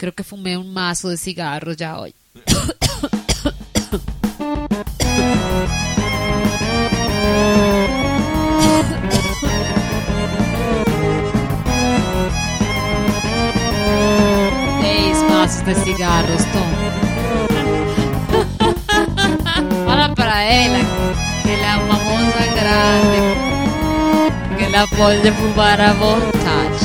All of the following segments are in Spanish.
Creo que fumé un mazo de cigarros ya hoy. Seis mazos de cigarros, Tom. Fala para ela que uma moça grande, que ela pode fumar à vontade.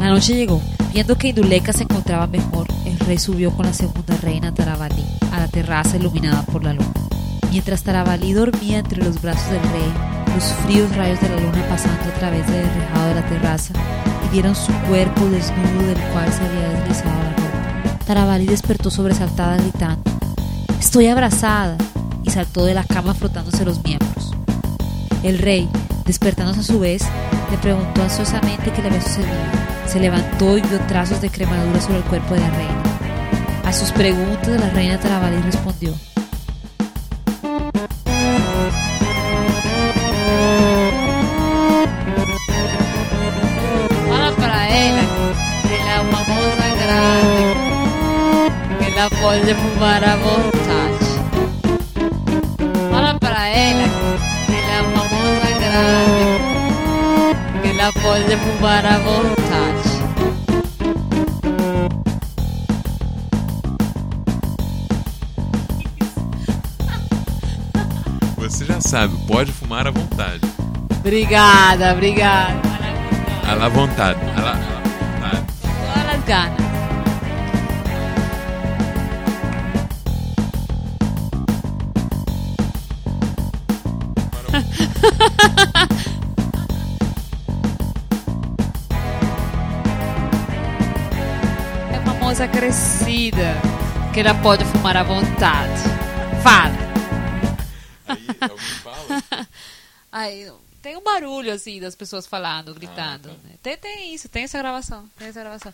La noche llegó. Viendo que Induleka se encontraba mejor, el rey subió con la segunda reina Tarabalí a la terraza iluminada por la luna. Mientras Tarabalí dormía entre los brazos del rey, los fríos rayos de la luna pasando a través del rejado de la terraza y vieron su cuerpo desnudo del cual se había deslizado la ropa. Tarabalí despertó sobresaltada gritando, Estoy abrazada, y saltó de la cama frotándose los miembros. El rey, despertándose a su vez, le preguntó ansiosamente qué le había sucedido. Se levantó y vio trazos de cremadura sobre el cuerpo de la reina. A sus preguntas, la reina Tarabalí respondió. Fala para ela que ela é uma moça grande, que ela pode fumar à vontade. Fala para ela que ela é uma moça grande, que ela pode fumar à vontade. Você já sabe, pode fumar à vontade. Obrigada, obrigada. À la vontade. À la, vontade. Todas las ganas. É uma moça crescida que ela pode fumar à vontade. Fala. Aí alguém fala. Aí, tem um barulho assim das pessoas falando, gritando. tá. né? Tem, tem isso, tem essa gravação. Tem essa gravação.